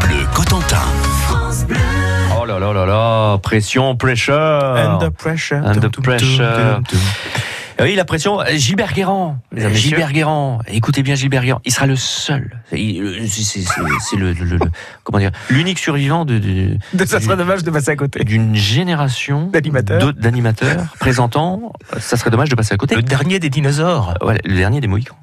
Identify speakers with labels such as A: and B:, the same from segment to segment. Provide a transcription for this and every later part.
A: Bleu Cotentin.
B: Oh là là là là, pression, pressure.
C: Under pressure.
B: Under pressure.
C: tum.
B: Oui, la pression. Gilbert Guérand. Gilbert Guérand. Écoutez bien Gilbert Guérand. Il sera le seul. C'est le, le- le- comment dire, l'unique survivant de, de-
C: De- Ça serait dommage de passer à côté.
B: d'une génération
C: D'animateurs.
B: d'animateurs présentant. Ça serait dommage de passer à côté.
C: Le dernier des dinosaures.
B: Le dernier des Mohicans.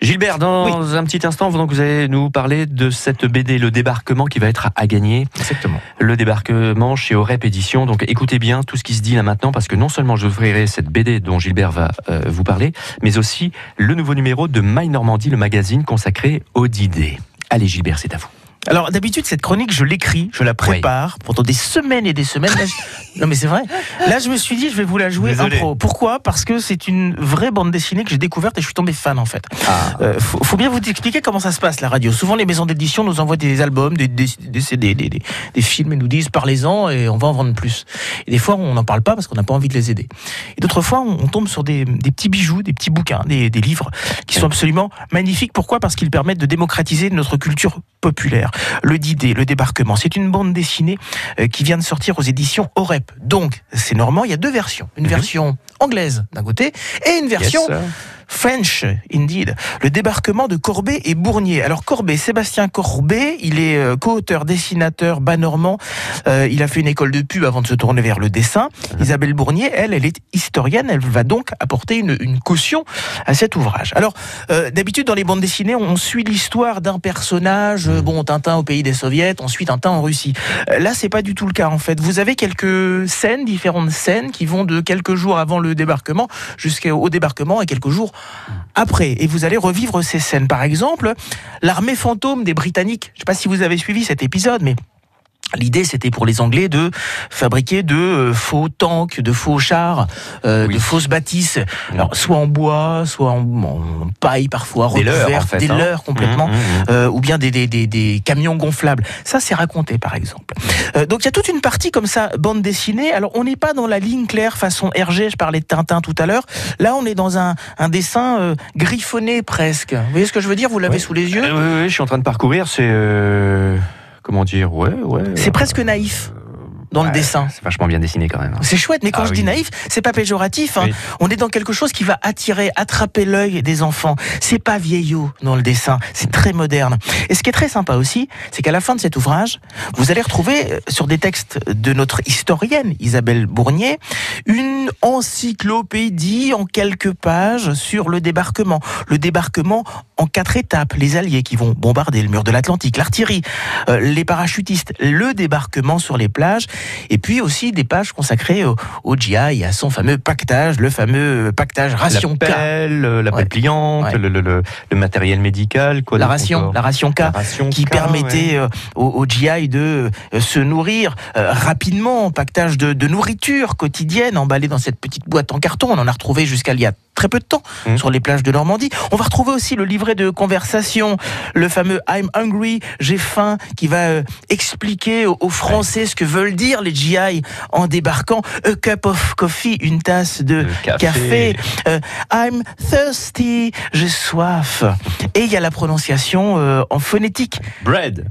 B: Gilbert, dans un petit instant, donc vous allez nous parler de cette BD, Le Débarquement, qui va être à gagner.
C: Exactement.
B: Le Débarquement chez Orep Édition. Donc écoutez bien tout ce qui se dit là maintenant, parce que non seulement je vous offrirai cette BD dont Gilbert va euh, vous parler, mais aussi le nouveau numéro de My Normandie, le magazine consacré aux idées. Allez Gilbert, c'est à vous.
C: Alors d'habitude cette chronique je l'écris, je la prépare pendant des semaines et des semaines. Là, je- Non mais c'est vrai. Là je me suis dit je vais vous la jouer
B: Désolé.
C: impro. Pourquoi? Parce que c'est une vraie bande dessinée que j'ai découverte et je suis tombé fan en fait.
B: Ah.
C: Euh, faut, faut bien vous expliquer comment ça se passe la radio. Souvent les maisons d'édition nous envoient des albums, des, des, des CD, des, des- des films et nous disent parlez-en et on va en vendre plus. Et des fois on n'en parle pas parce qu'on n'a pas envie de les aider. Et d'autres fois on, on tombe sur des, petits bijoux, des petits bouquins, des, des livres qui sont absolument magnifiques. Pourquoi? Parce qu'ils permettent de démocratiser notre culture populaire. Le Didé, le débarquement, c'est une bande dessinée euh, qui vient de sortir aux éditions Orep. Donc c'est normand, il y a deux versions. Une
B: Mhm.
C: version anglaise d'un côté et une version
B: Yes.
C: French, indeed. Le débarquement de Corbet et Bournier. Alors Corbet, Sébastien Corbet, il est euh, co-auteur, dessinateur, bas normand. Euh, il a fait une école de pub avant de se tourner vers le dessin. Isabelle Bournier, elle, elle est historienne. Elle va donc apporter une, une caution à cet ouvrage. Alors, euh, d'habitude, dans les bandes dessinées, on suit l'histoire d'un personnage. euh, Bon, Tintin au pays des soviets, on suit Tintin en Russie. Euh, Là, c'est pas du tout le cas, en fait. Vous avez quelques scènes, différentes scènes, qui vont de quelques jours avant le débarquement jusqu'au débarquement et quelques jours après. Et vous allez revivre ces scènes. Par exemple, l'armée fantôme des Britanniques. Je ne sais pas si vous avez suivi cet épisode, mais L'idée, c'était pour les Anglais de fabriquer de euh, faux tanks, de faux chars, euh,
B: Oui.
C: de fausses bâtisses, alors, soit en bois, soit en, en paille parfois,
B: Des leurres, en fait,
C: des
B: hein.
C: leurres complètement,
B: Mmh, mmh, mmh.
C: euh, ou bien des, des, des, des camions gonflables. Ça, c'est raconté, par exemple. Euh, donc, il y a toute une partie comme ça, bande dessinée. Alors, on n'est pas dans la ligne claire façon Hergé, je parlais de Tintin tout à l'heure. Là, on est dans un, un dessin euh, griffonné presque. Vous voyez ce que je veux dire? Vous l'avez sous les yeux?
B: Euh, oui, oui, je suis en train de parcourir. C'est euh, comment dire Ouais, ouais.
C: C'est presque naïf dans le dessin.
B: C'est vachement bien dessiné quand même. hein.
C: C'est chouette, mais quand
B: Ah
C: je
B: oui.
C: dis naïf, c'est pas péjoratif. hein.
B: Oui.
C: On est dans quelque chose qui va attirer, attraper l'œil des enfants. C'est pas vieillot dans le dessin, c'est très moderne. Et ce qui est très sympa aussi, c'est qu'à la fin de cet ouvrage, vous allez retrouver euh, sur des textes de notre historienne Isabelle Bournier une encyclopédie en quelques pages sur le débarquement. Le débarquement en quatre étapes. Les Alliés qui vont bombarder le mur de l'Atlantique, l'artillerie, euh, les parachutistes, le débarquement sur les plages, et puis aussi des pages consacrées au, au GI et à son fameux pactage, le fameux pactage ration K.
B: La euh, la
C: Ouais.
B: pliante,
C: Ouais.
B: le, le- le- le matériel médical, quoi.
C: La ration, la ration K.
B: La ration
C: qui
B: K,
C: permettait
B: ouais.
C: euh, au, au GI de euh, se nourrir rapidement, pactage de, de nourriture quotidienne emballée dans cette petite boîte en carton. On en a retrouvé jusqu'à il y a très peu de temps
B: Mhm.
C: sur les plages de Normandie. On va retrouver aussi le livret de conversation, le fameux I'm hungry, j'ai faim, qui va euh, expliquer aux, aux Français ce que veulent dire les GI en débarquant. A cup of coffee, une tasse de
B: Le café.
C: café. Euh, I'm thirsty, j'ai soif. Et il y a la prononciation euh, en phonétique.
B: Bread,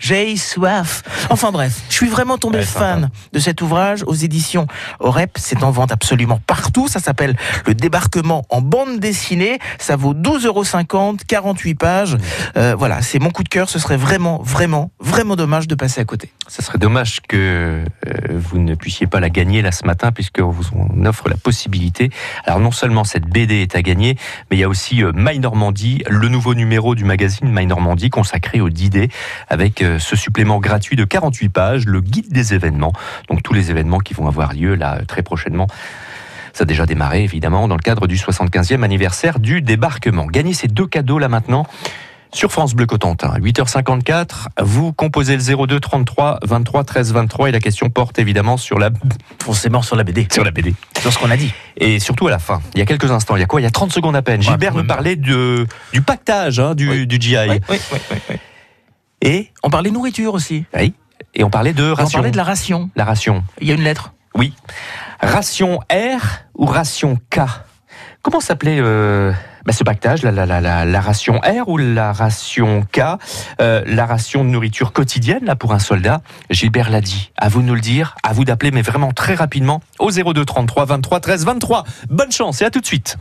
C: J'ai- soif. Enfin bref, je suis vraiment tombé
B: Ouais,
C: fan
B: sympa.
C: de cet ouvrage aux éditions Orep. C'est en vente absolument partout. Ça s'appelle Le débarquement en bande dessinée. Ça vaut 12,50 euros, 48 pages. Euh, voilà, c'est mon coup de cœur. Ce serait vraiment, vraiment, vraiment dommage de passer à côté.
B: Ça serait dommage que euh, vous ne puissiez pas la gagner là ce matin, puisque vous en offre la possibilité. Alors non seulement cette BD est à gagner, mais il y a aussi euh, My Normandie, le nouveau numéro du magazine My Normandie consacré aux idées, avec ce supplément gratuit de 48 pages, le guide des événements. Donc tous les événements qui vont avoir lieu là très prochainement. Ça a déjà démarré, évidemment, dans le cadre du 75e anniversaire du débarquement. Gagnez ces deux cadeaux là maintenant sur France Bleu Cotentin. 8h54, vous composez le 02 33 23 13 23 et la question porte évidemment sur la,
C: Forcément sur la BD.
B: sur la BD.
C: Sur ce qu'on a dit.
B: Et surtout à la fin, il y a quelques instants, il y a quoi? Il y a 30 secondes à peine. Gilbert me parlait de, du pactage hein, du,
C: Oui.
B: du GI.
C: Oui, oui, oui.
B: Et,
C: On parlait nourriture aussi.
B: oui, et on parlait de
C: Et On
B: ration.
C: parlait de la ration.
B: La ration.
C: Il y a une lettre.
B: Oui. Ration R ou ration K? Comment s'appelait euh, bah, ce pactage, la, la, ration R ou la ration K, euh, la ration de nourriture quotidienne là pour un soldat. Gilbert l'a dit. À vous de nous le dire, à vous d'appeler, mais vraiment très rapidement au 02 33 23 13 23. Bonne chance et à tout de suite.